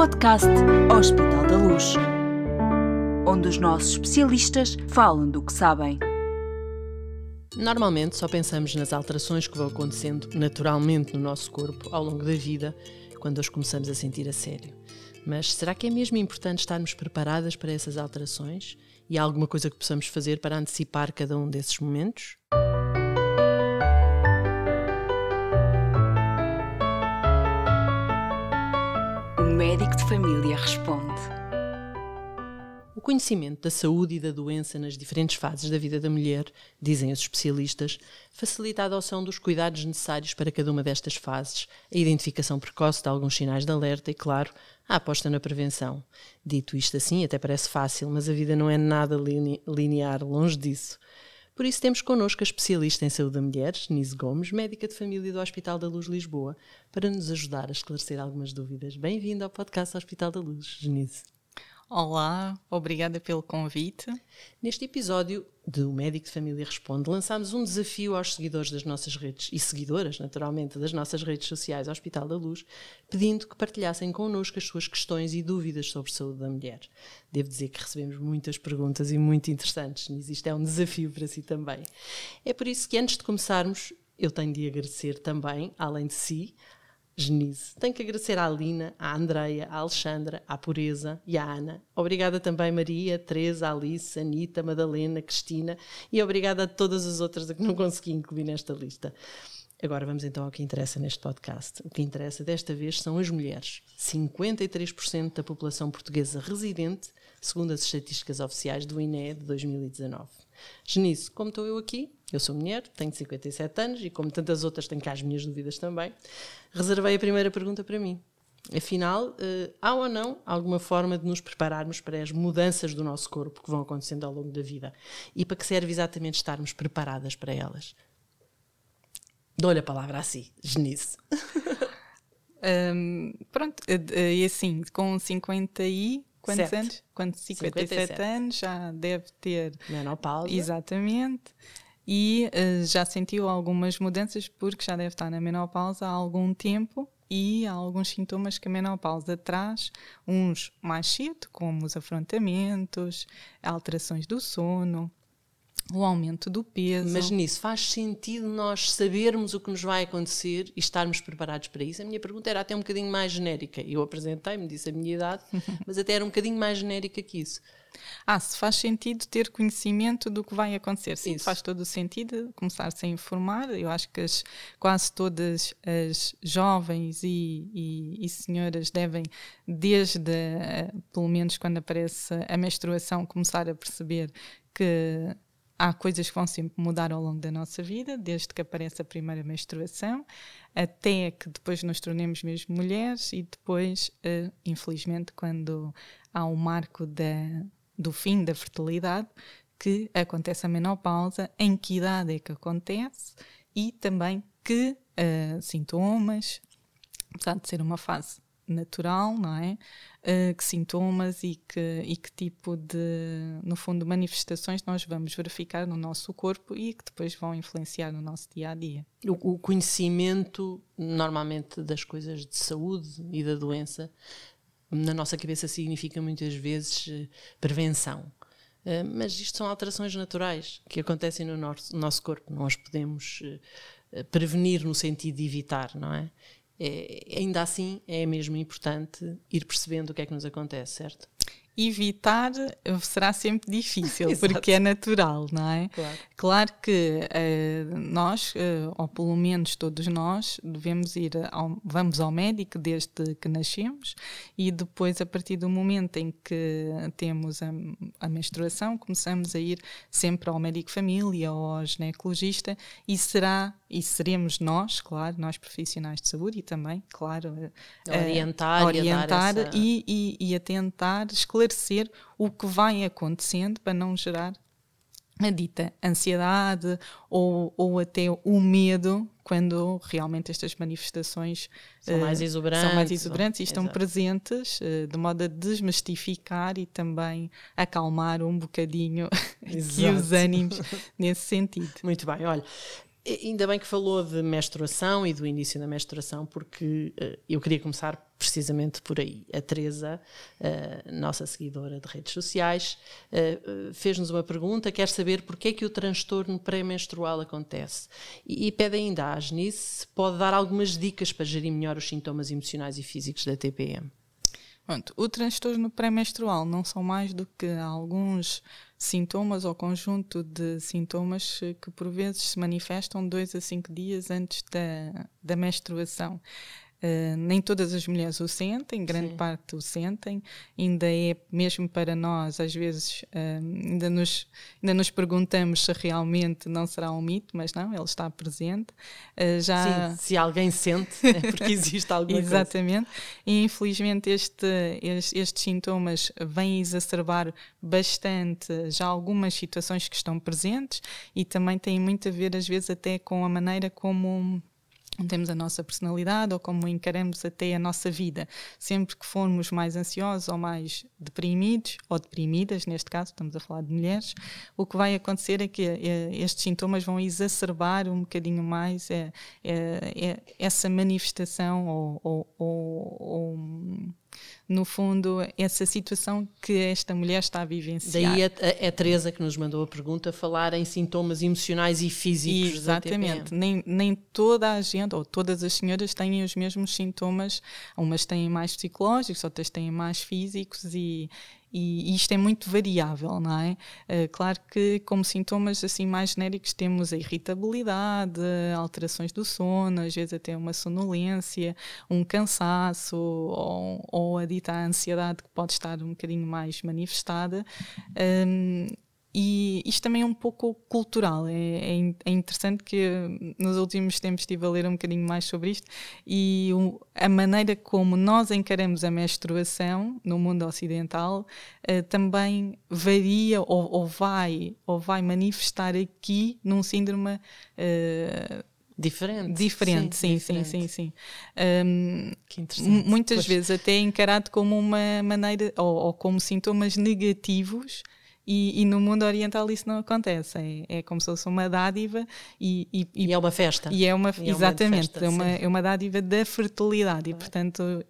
podcast Hospital da Luz, onde os nossos especialistas falam do que sabem. Normalmente só pensamos nas alterações que vão acontecendo naturalmente no nosso corpo ao longo da vida, quando as começamos a sentir a sério. Mas será que é mesmo importante estarmos preparadas para essas alterações? E há alguma coisa que possamos fazer para antecipar cada um desses momentos? Médico de família responde. O conhecimento da saúde e da doença nas diferentes fases da vida da mulher, dizem os especialistas, facilita a adoção dos cuidados necessários para cada uma destas fases, a identificação precoce de alguns sinais de alerta e, claro, a aposta na prevenção. Dito isto assim, até parece fácil, mas a vida não é nada linear, longe disso. Por isso temos connosco a especialista em saúde da mulher, Nise Gomes, médica de família do Hospital da Luz Lisboa, para nos ajudar a esclarecer algumas dúvidas. Bem-vindo ao podcast Hospital da Luz, Nise. Olá, obrigada pelo convite. Neste episódio do Médico de Família Responde, lançámos um desafio aos seguidores das nossas redes e seguidoras, naturalmente, das nossas redes sociais Hospital da Luz, pedindo que partilhassem connosco as suas questões e dúvidas sobre saúde da mulher. Devo dizer que recebemos muitas perguntas e muito interessantes, mas isto é um desafio para si também. É por isso que, antes de começarmos, eu tenho de agradecer também, além de si, Tenho que agradecer à Alina, à Andreia, à Alexandra, à Pureza e à Ana. Obrigada também Maria, Teresa, Alice, Anita, Madalena, Cristina e obrigada a todas as outras a que não consegui incluir nesta lista. Agora vamos então ao que interessa neste podcast. O que interessa desta vez são as mulheres. 53% da população portuguesa residente, segundo as estatísticas oficiais do INE de 2019. Genice, como estou eu aqui, eu sou mulher, tenho 57 anos e, como tantas outras, tenho cá as minhas dúvidas também. Reservei a primeira pergunta para mim. Afinal, eh, há ou não alguma forma de nos prepararmos para as mudanças do nosso corpo que vão acontecendo ao longo da vida? E para que serve exatamente estarmos preparadas para elas? Dou-lhe a palavra a si, Genice. Um, pronto, e assim, com 50 e quantos Sete. anos? Quando 57, 57 anos já deve ter Menopausa. exatamente e uh, já sentiu algumas mudanças porque já deve estar na menopausa há algum tempo e há alguns sintomas que a menopausa traz, uns mais cedo, como os afrontamentos, alterações do sono, o aumento do peso. Mas nisso faz sentido nós sabermos o que nos vai acontecer e estarmos preparados para isso? A minha pergunta era até um bocadinho mais genérica. Eu apresentei-me, disse a minha idade, mas até era um bocadinho mais genérica que isso. Ah, se faz sentido ter conhecimento do que vai acontecer. Sim, Isso. faz todo o sentido começar-se a informar. Eu acho que as, quase todas as jovens e, e, e senhoras devem, desde, eh, pelo menos quando aparece a menstruação, começar a perceber que há coisas que vão sempre mudar ao longo da nossa vida, desde que aparece a primeira menstruação, até que depois nos tornemos mesmo mulheres e depois, eh, infelizmente, quando há o marco da, do fim da fertilidade, que acontece a menopausa, em que idade é que acontece e também que eh, sintomas, apesar de ser uma fase natural, não é? Uh, que sintomas e que, e que tipo de, no fundo, manifestações nós vamos verificar no nosso corpo e que depois vão influenciar no nosso dia a dia. O, o conhecimento, normalmente, das coisas de saúde e da doença, na nossa cabeça significa muitas vezes eh, prevenção. Uh, mas isto são alterações naturais que acontecem no nosso, no nosso corpo. Nós podemos uh, prevenir no sentido de evitar, não é? É? Ainda assim, é mesmo importante ir percebendo o que é que nos acontece, certo? Evitar será sempre difícil, porque é natural, não é? Claro. Claro que eh, nós, eh, ou pelo menos todos nós, devemos ir ao, vamos ao médico desde que nascemos e depois, a partir do momento em que temos a, a menstruação, começamos a ir sempre ao médico família ou ao ginecologista e será e seremos nós, claro, nós profissionais de saúde e também, claro, A orientar, a orientar e essa... e, e, e a tentar esclarecer o que vai acontecendo para não gerar a dita ansiedade ou, ou até o medo quando realmente estas manifestações São eh, mais exuberantes, são mais exuberantes e estão Exato. presentes eh, de modo a desmistificar e também acalmar um bocadinho os ânimos nesse sentido. Muito bem, olha, Ainda bem que falou de menstruação e do início da menstruação, porque uh, eu queria começar precisamente por aí. A Teresa, uh, nossa seguidora de redes sociais, uh, fez-nos uma pergunta, quer saber porquê é que o transtorno pré-menstrual acontece. E, e, pede ainda à Agnice se pode dar algumas dicas para gerir melhor os sintomas emocionais e físicos da TPM. Pronto, o transtorno pré-menstrual não são mais do que alguns sintomas ou conjunto de sintomas que por vezes se manifestam dois a cinco dias antes da, da menstruação. Uh, nem todas as mulheres o sentem, grande Sim. parte o sentem, ainda é mesmo para nós, às vezes uh, ainda, nos, ainda nos perguntamos se realmente não será um mito, mas não, ele está presente. Uh, já... Sim, se alguém sente, é porque existe alguma Exatamente. Coisa. E infelizmente este, este, estes sintomas vêm exacerbar bastante já algumas situações que estão presentes e também têm muito a ver, às vezes, até com a maneira como temos a nossa personalidade ou como encaramos até a nossa vida. Sempre que formos mais ansiosos ou mais deprimidos, ou deprimidas, neste caso, estamos a falar de mulheres, o que vai acontecer é que é, estes sintomas vão exacerbar um bocadinho mais é, é essa manifestação ou, ou, ou, ou no fundo, essa situação que esta mulher está a vivenciar. Daí é a, Teresa que nos mandou a pergunta falar em sintomas emocionais e físicos. Exatamente. Nem, nem toda a gente, ou todas as senhoras têm os mesmos sintomas. Umas têm mais psicológicos, outras têm mais físicos e, e, isto é muito variável, não é? Uh, claro que como sintomas assim mais genéricos temos a irritabilidade, alterações do sono, às vezes até uma sonolência, um cansaço ou, ou a dita ansiedade que pode estar um bocadinho mais manifestada. Um, e isto também é um pouco cultural. É, é, é, interessante que nos últimos tempos estive a ler um bocadinho mais sobre isto e o, a maneira como nós encaramos a menstruação no mundo ocidental uh, também varia ou, ou, vai, ou vai manifestar aqui num síndrome. Uh, Diferente. Diferente, sim, sim, sim, sim. que interessante. Muitas vezes até encarado como uma maneira, ou como sintomas negativos e, e, no mundo oriental isso não acontece. É, é como se fosse uma dádiva e, e, e, é uma festa. E é uma, e exatamente, é, festa, é, uma, é uma dádiva da fertilidade. E, portanto,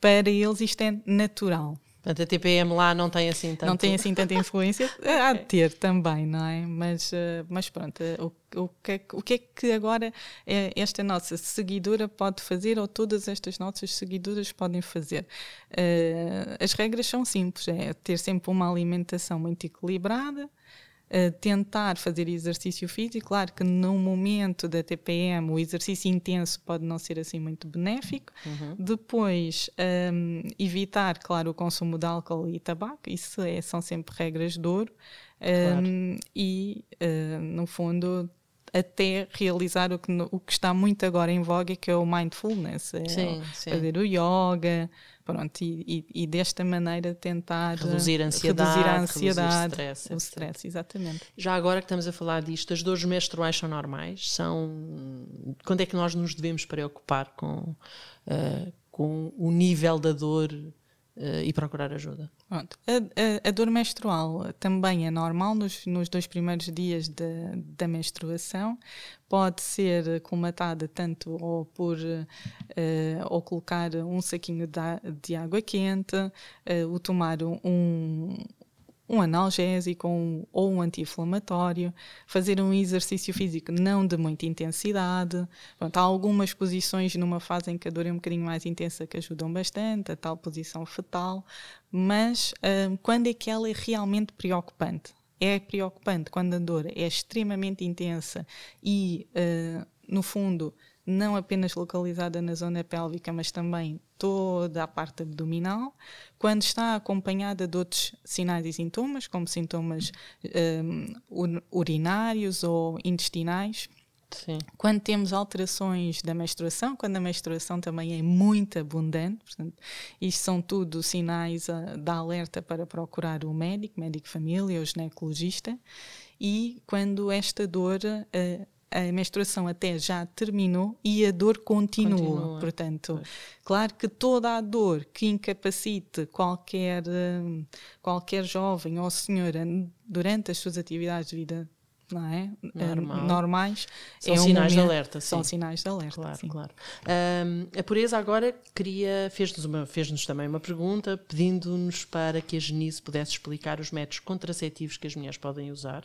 para eles isto é natural. Portanto, a TPM lá não tem assim tanto... Não tem assim tanta influência. Há de ter também, não é? Mas, eh, mas pronto, eh, o, o, que é, o que é que agora eh, esta nossa seguidora pode fazer ou todas estas nossas seguidoras podem fazer? as regras são simples, é ter sempre uma alimentação muito equilibrada, tentar fazer exercício físico. Claro que no momento da TPM o exercício intenso pode não ser assim muito benéfico. Uhum. Depois, um, evitar, claro, o consumo de álcool e tabaco, isso é, são sempre regras de ouro. Claro. Um, e, uh, no fundo, até realizar o que, o que está muito agora em voga, que é o mindfulness, é sim, sim. fazer o yoga, pronto, e, e, e, desta maneira tentar reduzir a ansiedade, reduzir a ansiedade, reduzir o stress, o stress, exatamente. Já agora que estamos a falar disto, as dores menstruais são normais? São quando é que nós nos devemos preocupar com uh, com o nível da dor e procurar ajuda. Pronto. A, a, a, dor menstrual também é normal nos, nos dois primeiros dias de, da menstruação. Pode ser colmatada tanto ou por uh, ou colocar um saquinho de, de água quente, uh, o tomar um, um analgésico um, ou um anti-inflamatório, fazer um exercício físico não de muita intensidade. Pronto, há algumas posições numa fase em que a dor é um bocadinho mais intensa que ajudam bastante, a tal posição fetal, mas hum, quando é que ela é realmente preocupante? É preocupante quando a dor é extremamente intensa e, uh, no fundo, não apenas localizada na zona pélvica, mas também toda a parte abdominal, quando está acompanhada de outros sinais e sintomas, como sintomas um, urinários ou intestinais. Sim. Quando temos alterações da menstruação, quando a menstruação também é muito abundante, portanto, isto são tudo sinais uh, de alerta para procurar o médico, médico família ou ginecologista, e quando esta dor uh, a menstruação até já terminou e a dor continua. continua. Portanto, pois. claro que toda a dor que incapacite qualquer, hum, qualquer jovem ou senhora durante as suas atividades de vida não é? Normal. normais. São é um sinais de momento- alerta, sim. São sinais de alerta, Claro, sim. claro. Ahm, a pureza agora queria fez-nos fez-nos também uma pergunta pedindo-nos para que a Genise pudesse explicar os métodos contraceptivos que as mulheres podem usar,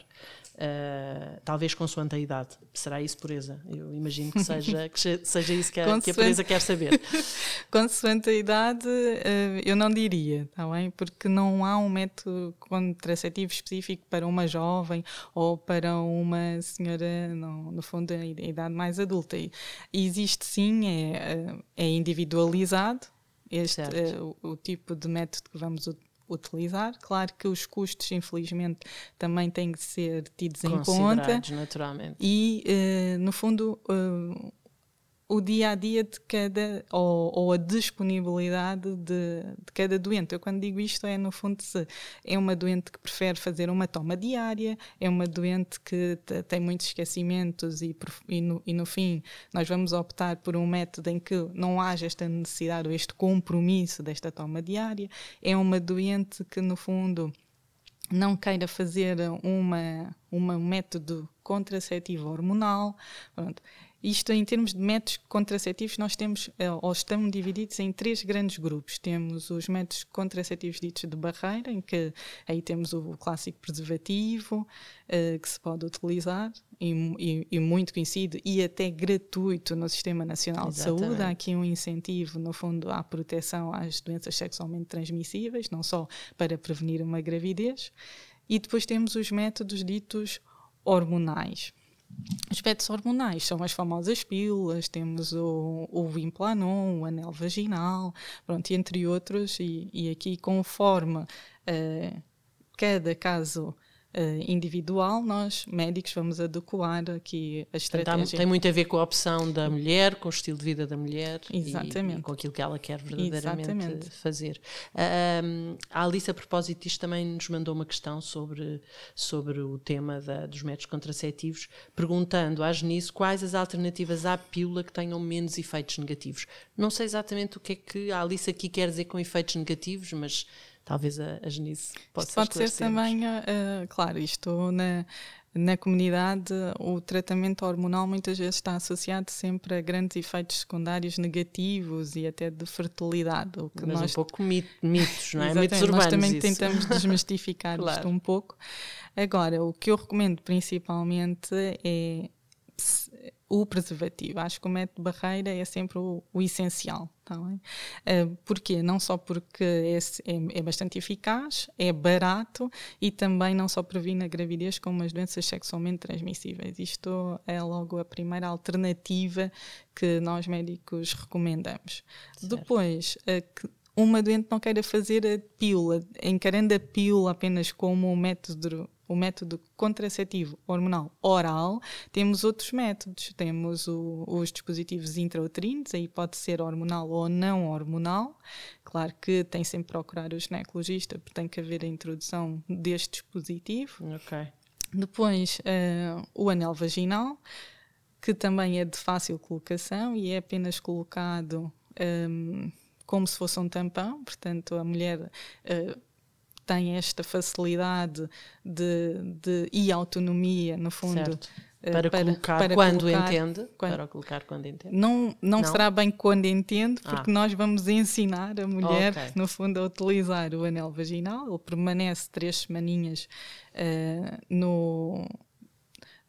ah, talvez consoante a idade. Será isso pureza? Eu imagino que seja, que se- seja isso que a, que a pureza quer saber. Consoante a idade, eh, eu não diria, está bem? Porque não há um método contraceptivo específico para uma jovem ou para uma senhora, no, no fundo, a idade mais adulta. E existe sim, é, eh, é individualizado este, eh, o, o tipo de método que vamos ut- utilizar. Claro que os custos, infelizmente, também têm que ser tidos em conta. Naturalmente. E, eh, no fundo, eh, o dia a dia de cada, ou, ou a disponibilidade de, de cada doente. Eu, quando digo isto, é no fundo se é uma doente que prefere fazer uma toma diária, é uma doente que te- tem muitos esquecimentos e, e no, e no fim nós vamos optar por um método em que não haja esta necessidade ou este compromisso desta toma diária, é uma doente que, no fundo, não queira fazer uma, uma um método contraceptivo hormonal. Pronto. Isto em termos de métodos contraceptivos, nós temos, eh, ou estamos divididos em três grandes grupos. Temos os métodos contraceptivos ditos de barreira, em que aí temos o clássico preservativo, eh, que se pode utilizar, e, e- e muito conhecido, e até gratuito no Sistema Nacional de Saúde. Há Exatamente. aqui um incentivo, no fundo, à proteção às doenças sexualmente transmissíveis, não só para prevenir uma gravidez. E depois temos os métodos ditos hormonais. Os métodos hormonais são as famosas pílulas, temos o, o Implanon, o anel vaginal, pronto, entre outros, e, e aqui conforme eh, cada caso eh, individual, nós médicos vamos adequar aqui a estratégia. tem muito a ver com a opção da mulher, com o estilo de vida da mulher e- Exatamente. e, com aquilo que ela quer verdadeiramente Exatamente. fazer. Ahm, a Alice, a propósito disto, também nos mandou uma questão sobre, sobre o tema da- dos métodos contraceptivos, perguntando à Genice quais as alternativas à pílula que tenham menos efeitos negativos. Não sei exatamente o que é que a Alice aqui quer dizer com efeitos negativos, mas talvez a, a Genice possa pode ser também, eh, claro, isto na, na comunidade, o tratamento hormonal muitas vezes está associado sempre a grandes efeitos secundários negativos e até de fertilidade. O que Mas nós um pouco mit- mitos, não é? Mitos urbanos. Nós também isso. tentamos desmistificar Claro. isto um pouco. Agora, o que eu recomendo principalmente é o preservativo. Acho que o método barreira é sempre o, o essencial. Tá bem? Uh, porquê? Não só porque é, é- é bastante eficaz, é barato e também não só previne a gravidez como as doenças sexualmente transmissíveis. Isto é logo a primeira alternativa que nós médicos recomendamos. Depois, uh, que uma doente não queira fazer a pílula, encarando a pílula apenas como um método, o método contraceptivo hormonal oral, temos outros métodos. Temos o- os dispositivos intrauterinos, aí pode ser hormonal ou não hormonal. Claro que tem sempre que procurar o ginecologista, porque tem que haver a introdução deste dispositivo. Depois, eh, o anel vaginal, que também é de fácil colocação e é apenas colocado ehm, como se fosse um tampão, portanto, a mulher eh, tem esta facilidade de, de, e autonomia, no fundo. Certo. eh, Para, colocar para quando colocar- entende. quando- Para colocar quando entende. não, não, Não? será bem quando entende, porque Ah. nós vamos ensinar a mulher, Ok. no fundo, a utilizar o anel vaginal. Ele permanece três semaninhas eh, no,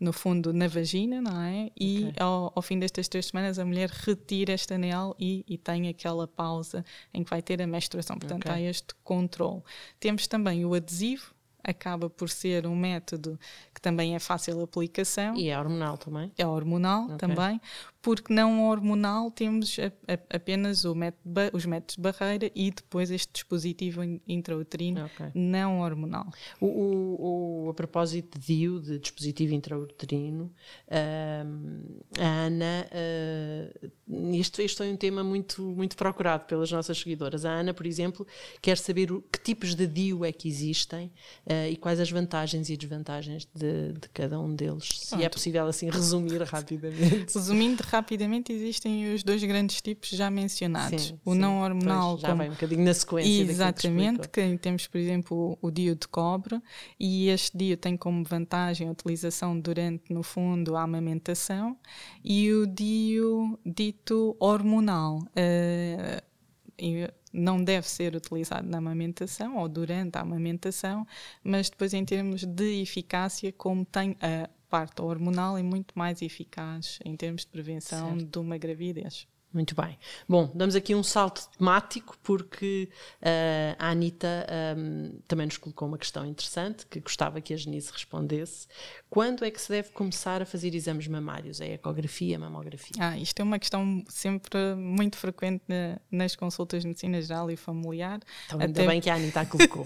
no fundo, na vagina, não é? E Ok. ao, ao fim destas três semanas a mulher retira este anel e, e tem aquela pausa em que vai ter a menstruação. Portanto, Ok. há este controle. Temos também o adesivo, acaba por ser um método que também é fácil de aplicação E é hormonal também. é hormonal Ok. também, porque não hormonal temos a- a- apenas método os métodos de barreira e depois este dispositivo in- intrauterino Ok. não hormonal. O, o- o- a propósito de DIU, de dispositivo intrauterino, ahm, a Ana ah, este, este foi um tema muito, muito procurado pelas nossas seguidoras. A Ana, por exemplo, quer saber o, que tipos de DIU é que existem uh, e quais as vantagens e desvantagens de, de cada um deles. Se é possível assim resumir rapidamente. Resumindo rapidamente, existem os dois grandes tipos já mencionados. Sim, o sim. não hormonal. Pois, já como... vai um bocadinho na sequência. Exatamente, que, que temos, por exemplo, o DIU de cobre, e este DIU tem como vantagem a utilização durante, no fundo, a amamentação, e o DIU dito hormonal. Uh, não deve ser utilizado na amamentação ou durante a amamentação, mas depois, em termos de eficácia, como tem a parte hormonal, é muito mais eficaz em termos de prevenção certo. de uma gravidez. Muito bem. Bom, damos aqui um salto temático porque uh, a Anitta um, também nos colocou uma questão interessante que gostava que a Genise respondesse. Quando é que se deve começar a fazer exames mamários? A ecografia, a mamografia? Ah, isto é uma questão sempre muito frequente na, nas consultas de medicina geral e familiar. Então, ainda bem que a Anitta a colocou.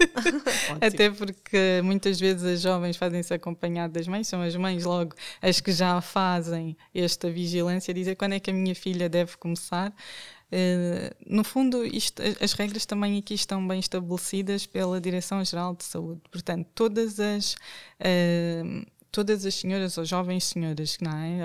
Até porque muitas vezes as jovens fazem-se acompanhar das mães, são as mães logo as que já fazem esta vigilância, dizer quando é que a minha filha deve começar. Uh, no fundo, isto, as regras também aqui estão bem estabelecidas pela Direção-Geral de Saúde. Portanto, todas as. Uh, todas as senhoras ou jovens senhoras, não é?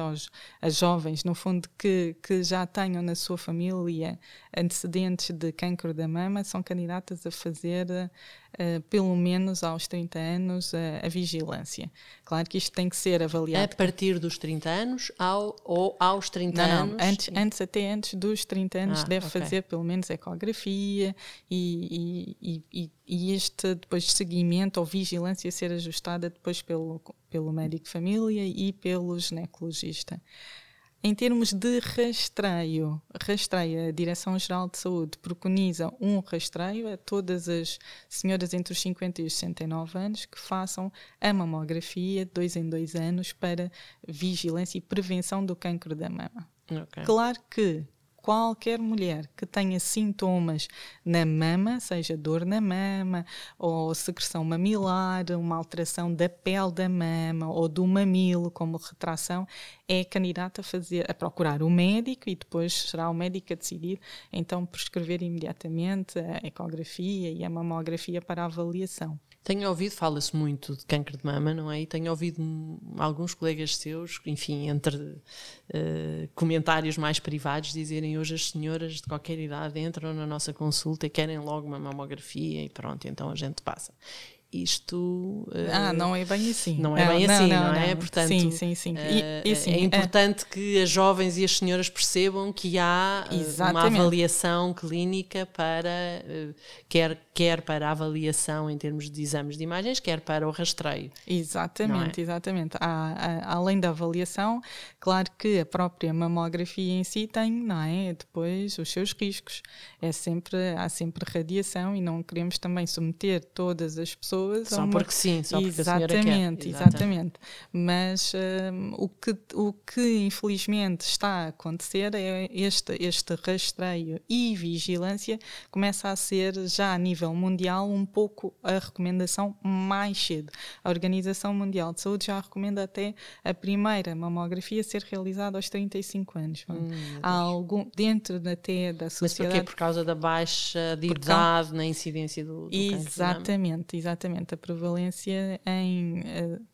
as jovens, no fundo, que, que já tenham na sua família antecedentes de cancro da mama, são candidatas a fazer uh, pelo menos aos 30 anos, uh, a vigilância. Claro que isto tem que ser avaliado. A partir dos 30 anos ao, ou aos 30 não, anos? Não, antes, antes, até antes dos 30 anos, ah, deve okay. fazer pelo menos ecografia e, e, e, e este depois seguimento ou vigilância ser ajustada depois pelo, pelo médico de família e pelo ginecologista. Em termos de rastreio, rastreio, a Direção-Geral de Saúde preconiza um rastreio a todas as senhoras entre os 50 e os 69 anos que façam a mamografia de dois em dois anos para vigilância e prevenção do cancro da mama. Okay. Claro que qualquer mulher que tenha sintomas na mama, seja dor na mama, ou secreção mamilar, uma alteração da pele da mama ou do mamilo, como retração, é candidata a, fazer, a procurar o médico e depois será o médico a decidir, então prescrever imediatamente a ecografia e a mamografia para avaliação. Tenho ouvido, fala-se muito de câncer de mama, não é? E tenho ouvido alguns colegas seus, enfim, entre uh, comentários mais privados, dizerem hoje as senhoras de qualquer idade entram na nossa consulta e querem logo uma mamografia e pronto, então a gente passa isto ah, não é bem assim. Não é bem não, assim, não, não, é? Portanto, sim, sim, sim. E, e, sim é importante é... que as jovens e as senhoras percebam que há Exatamente. uma avaliação clínica para quer, quer para a avaliação em termos de exames de imagens, quer para o rastreio. Exatamente, é? exatamente. Há, há, além da avaliação, claro que a própria mamografia em si tem, não é? Depois os seus riscos. É sempre, há sempre radiação e não queremos também submeter todas as pessoas pessoas. Só uma... porque sim, só porque exatamente, a Exatamente, exatamente. Mas um, o, que, o que infelizmente está a acontecer é este, este rastreio e vigilância começa a ser já a nível mundial um pouco a recomendação mais cedo. A Organização Mundial de Saúde já recomenda até a primeira mamografia ser realizada aos 35 anos. Hum, Há algum, dentro até da sociedade... Mas porquê? Por causa da baixa de idade na incidência do, do Exatamente, exatamente exatamente a prevalência em uh,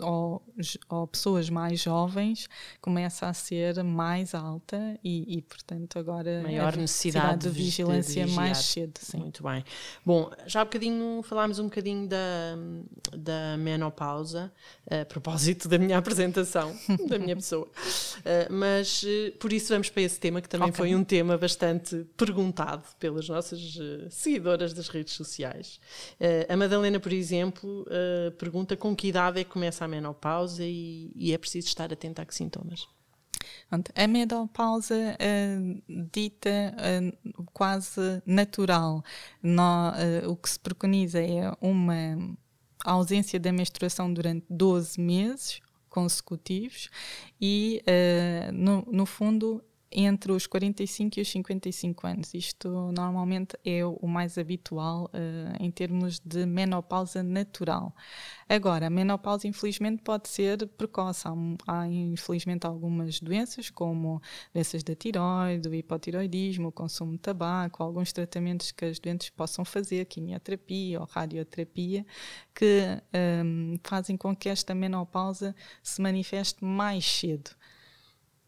ou, ou, pessoas mais jovens começa a ser mais alta e, e portanto agora maior necessidade, de vigilância de mais cedo sim. muito bem bom já há bocadinho falámos um bocadinho da, da menopausa a propósito da minha apresentação da minha pessoa uh, mas uh, por isso vamos para esse tema que também okay. foi um tema bastante perguntado pelas nossas seguidoras das redes sociais a Madalena por exemplo pergunta com que idade é que começa a menopausa e, e é preciso estar atento a que sintomas. A menopausa uh, dita uh, quase natural. No, uh, o que se preconiza é uma ausência da menstruação durante 12 meses consecutivos e, no, no fundo, entre os 45 e os 55 anos. Isto normalmente é o mais habitual uh, em termos de menopausa natural. Agora, a menopausa, infelizmente, pode ser precoce. Há, há, infelizmente, algumas doenças, como doenças da tiroide, o hipotiroidismo, o consumo de tabaco, alguns tratamentos que as doentes possam fazer, quimioterapia ou radioterapia, que um, fazem com que esta menopausa se manifeste mais cedo.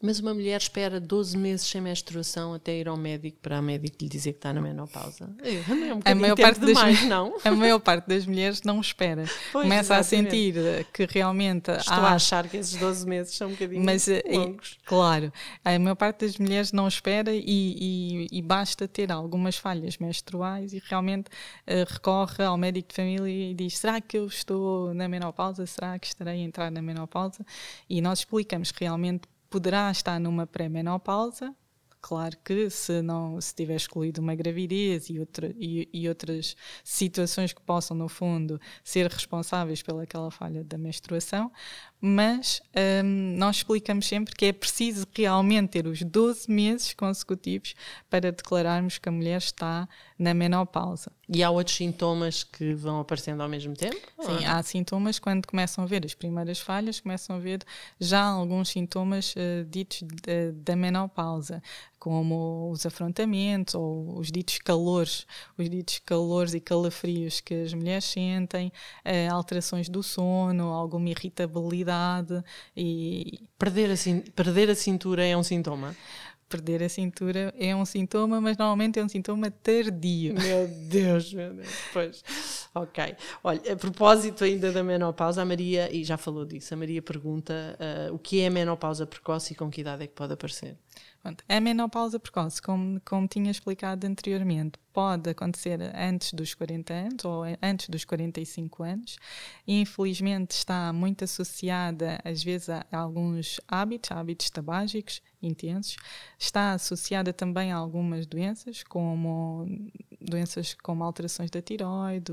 Mas uma mulher espera 12 meses sem menstruação até ir ao médico para a médico lhe dizer que está na menopausa. É, é um a maior parte demais, das, não? A maior parte das mulheres não espera. Pois, Começa exatamente. a sentir que realmente Estou há... a achar que esses 12 meses são um bocadinho mas, eh, longos. E, claro, a maior parte das mulheres não espera e, e, e basta ter algumas falhas menstruais e realmente uh, recorre ao médico de família e diz: será que eu estou na menopausa? Será que estarei a entrar na menopausa? E nós explicamos realmente poderá estar numa pré-menopausa. Claro que se não se tiver excluído uma gravidez e, outra, e, e, outras situações que possam, no fundo, ser responsáveis pelaquela falha da menstruação, mas um, nós explicamos sempre que é preciso realmente ter os 12 meses consecutivos para declararmos que a mulher está na menopausa. E há outros sintomas que vão aparecendo ao mesmo tempo? Sim, há sintomas quando começam a ver as primeiras falhas, começam a ver já alguns sintomas uh, ditos de, da menopausa, como os afrontamentos ou os ditos calores, os ditos calores e calafrios que as mulheres sentem, uh, alterações do sono, alguma irritabilidade e perder a, perder a cintura é um sintoma perder a cintura é um sintoma, mas normalmente é um sintoma tardio. Meu Deus, meu Deus. Pois, ok. Olha, a propósito ainda da menopausa, a Maria, e já falou disso, a Maria pergunta uh, o que é a menopausa precoce e com que idade é que pode aparecer? Pronto, a menopausa precoce, como, como tinha explicado anteriormente, pode acontecer antes dos 40 anos ou antes dos 45 anos. Infelizmente está muito associada, às vezes, a, alguns hábitos, hábitos tabágicos intensos. Está associada também a algumas doenças, como doenças como alterações da tiroide,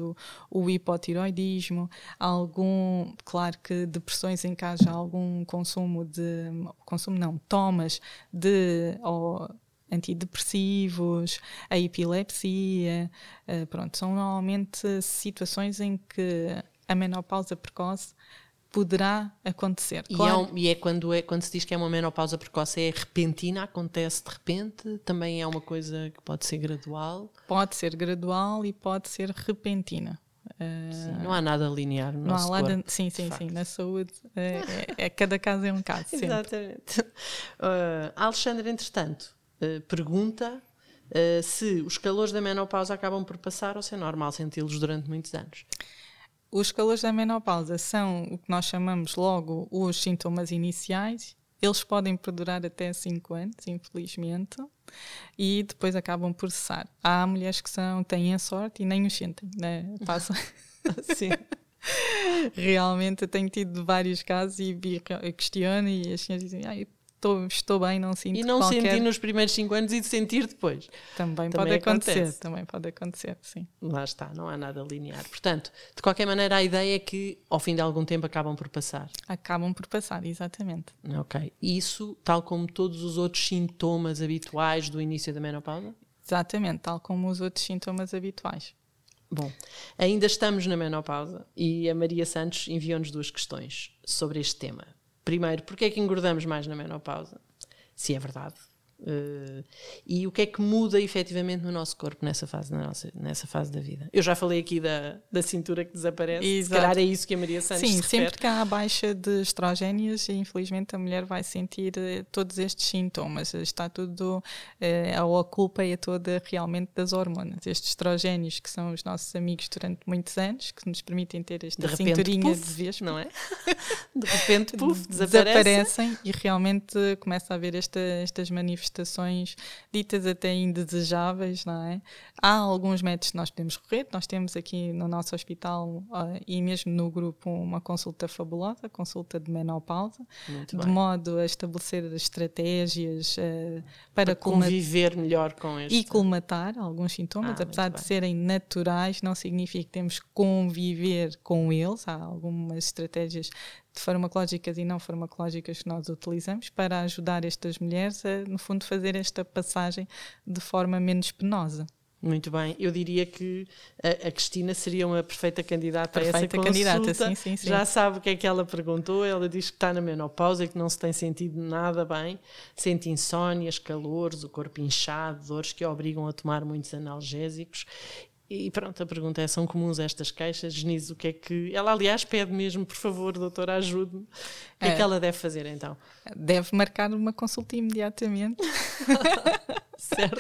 o hipotiroidismo, algum, claro que depressões em haja algum consumo de, consumo não, tomas de ou, antidepressivos, a epilepsia, uh, pronto, são normalmente situações em que a menopausa precoce poderá acontecer. E, claro. é, um, e é, quando é quando se diz que é uma menopausa precoce, é repentina, acontece de repente, também é uma coisa que pode ser gradual? Pode ser gradual e pode ser repentina. Sim, não há nada linear no não nosso há nada, corpo, Sim, sim, sim. Na saúde, é, é, é, cada caso é um caso. Exatamente. Uh, a Alexandra, entretanto, uh, pergunta uh, se os calores da menopausa acabam por passar ou se é normal senti-los durante muitos anos. Os calores da menopausa são o que nós chamamos logo os sintomas iniciais. Eles podem perdurar até 5 anos, infelizmente, e depois acabam por cessar. Há mulheres que são, têm a sorte e nem o sentem, né? Passam. Sim. Realmente eu tenho tido vários casos e, e questiono e as senhoras dizem, ah, estou, estou bem, não sinto E não qualquer... sentir nos primeiros 5 anos e de sentir depois. Também, também pode acontecer, acontece. também pode acontecer, sim. Lá está, não há nada linear. Portanto, de qualquer maneira, a ideia é que ao fim de algum tempo acabam por passar. Acabam por passar, exatamente. Ok. Isso, tal como todos os outros sintomas habituais do início da menopausa? Exatamente, tal como os outros sintomas habituais. Bom, ainda estamos na menopausa e a Maria Santos enviou-nos duas questões sobre este tema. Primeiro, porque é que engordamos mais na menopausa? Se é verdade. Uh, e o que é que muda efetivamente no nosso corpo nessa fase, nossa, nessa fase da vida? Eu já falei aqui da, da cintura que desaparece, Exato. se calhar é isso que a Maria Santos Sim, sempre que há baixa de estrogénios, infelizmente a mulher vai sentir uh, todos estes sintomas. Está tudo, uh, a culpa é toda realmente das hormonas. Estes estrogénios que são os nossos amigos durante muitos anos, que nos permitem ter esta de cinturinha puff, de vez, não é? de repente, puf, desaparecem e realmente começa a haver esta, estas manifestações manifestações ditas até indesejáveis, não é? Há alguns métodos que nós podemos recorrer, nós temos aqui no nosso hospital uh, e mesmo no grupo uma consulta fabulosa, consulta de menopausa, Muito de bem. modo a estabelecer estratégias uh, para, para conviver melhor com este. E colmatar alguns sintomas, ah, apesar de bem. serem naturais, não significa que temos que conviver com eles, há algumas estratégias farmacológicas e não farmacológicas que nós utilizamos para ajudar estas mulheres a, no fundo, fazer esta passagem de forma menos penosa. Muito bem, eu diria que a, a Cristina seria uma perfeita candidata perfeita a essa consulta. candidata, sim, sim, sim. Já sabe o que é que ela perguntou, ela diz que está na menopausa e que não se tem sentido nada bem, sente insónias, calores, o corpo inchado, dores que a obrigam a tomar muitos analgésicos e pronto, a pergunta é: são comuns estas queixas? Denise, o que é que. Ela, aliás, pede mesmo, por favor, doutora, ajude-me. O que é, é que ela deve fazer então? Deve marcar uma consulta imediatamente. certo?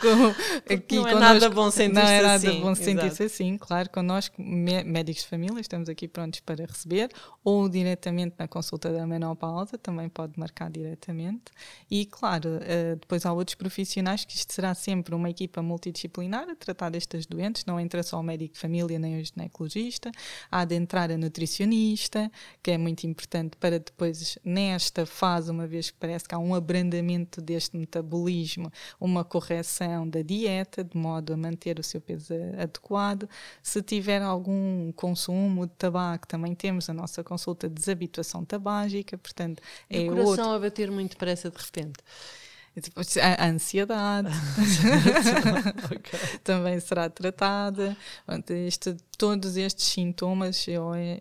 Com, aqui não é nada bom sentir-se Não é nada assim, bom sentir-se assim, claro. Connosco, médicos de família, estamos aqui prontos para receber, ou diretamente na consulta da menopausa, também pode marcar diretamente. E, claro, eh, depois há outros profissionais que isto será sempre uma equipa multidisciplinar a tratar destas doentes, não entra só o médico de família nem o ginecologista, há de entrar a nutricionista, que é muito importante para depois, nesta fase, uma vez que parece que há um abrandamento deste metabolismo, uma correção da dieta, de modo a manter o seu peso adequado. Se tiver algum consumo de tabaco, também temos a nossa consulta de desabituação tabágica, portanto, é o coração outro... a bater muito depressa de repente. A ansiedade okay. também será tratada. Este, todos estes sintomas,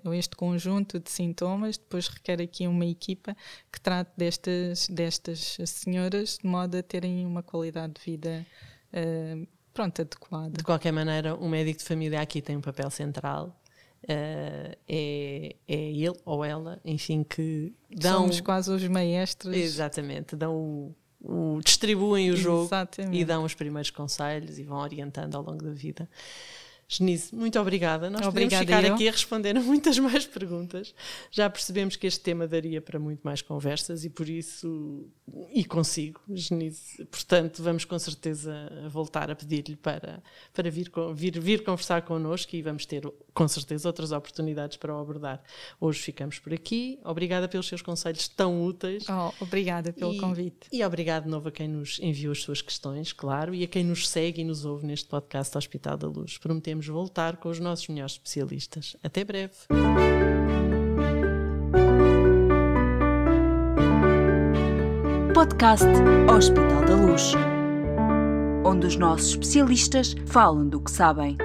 ou este conjunto de sintomas, depois requer aqui uma equipa que trate destas, destas senhoras de modo a terem uma qualidade de vida uh, pronto, adequada. De qualquer maneira, o médico de família aqui tem um papel central. Uh, é, é ele ou ela, enfim, que dão. Somos quase os maestros. Exatamente, dão o o, distribuem o jogo Exatamente. e dão os primeiros conselhos e vão orientando ao longo da vida. Genise, muito obrigada. Nós obrigada podemos ficar eu. aqui a responder a muitas mais perguntas. Já percebemos que este tema daria para muito mais conversas e por isso, e consigo, Genise. Portanto, vamos com certeza voltar a pedir-lhe para, para vir, vir, vir conversar connosco e vamos ter com certeza outras oportunidades para o abordar. Hoje ficamos por aqui. Obrigada pelos seus conselhos tão úteis. Oh, obrigada pelo e, convite. E obrigado de novo a quem nos enviou as suas questões, claro, e a quem nos segue e nos ouve neste podcast Hospital da Luz. Prometemos podemos voltar com os nossos melhores especialistas. Até breve. Podcast Hospital da Luz, onde os nossos especialistas falam do que sabem.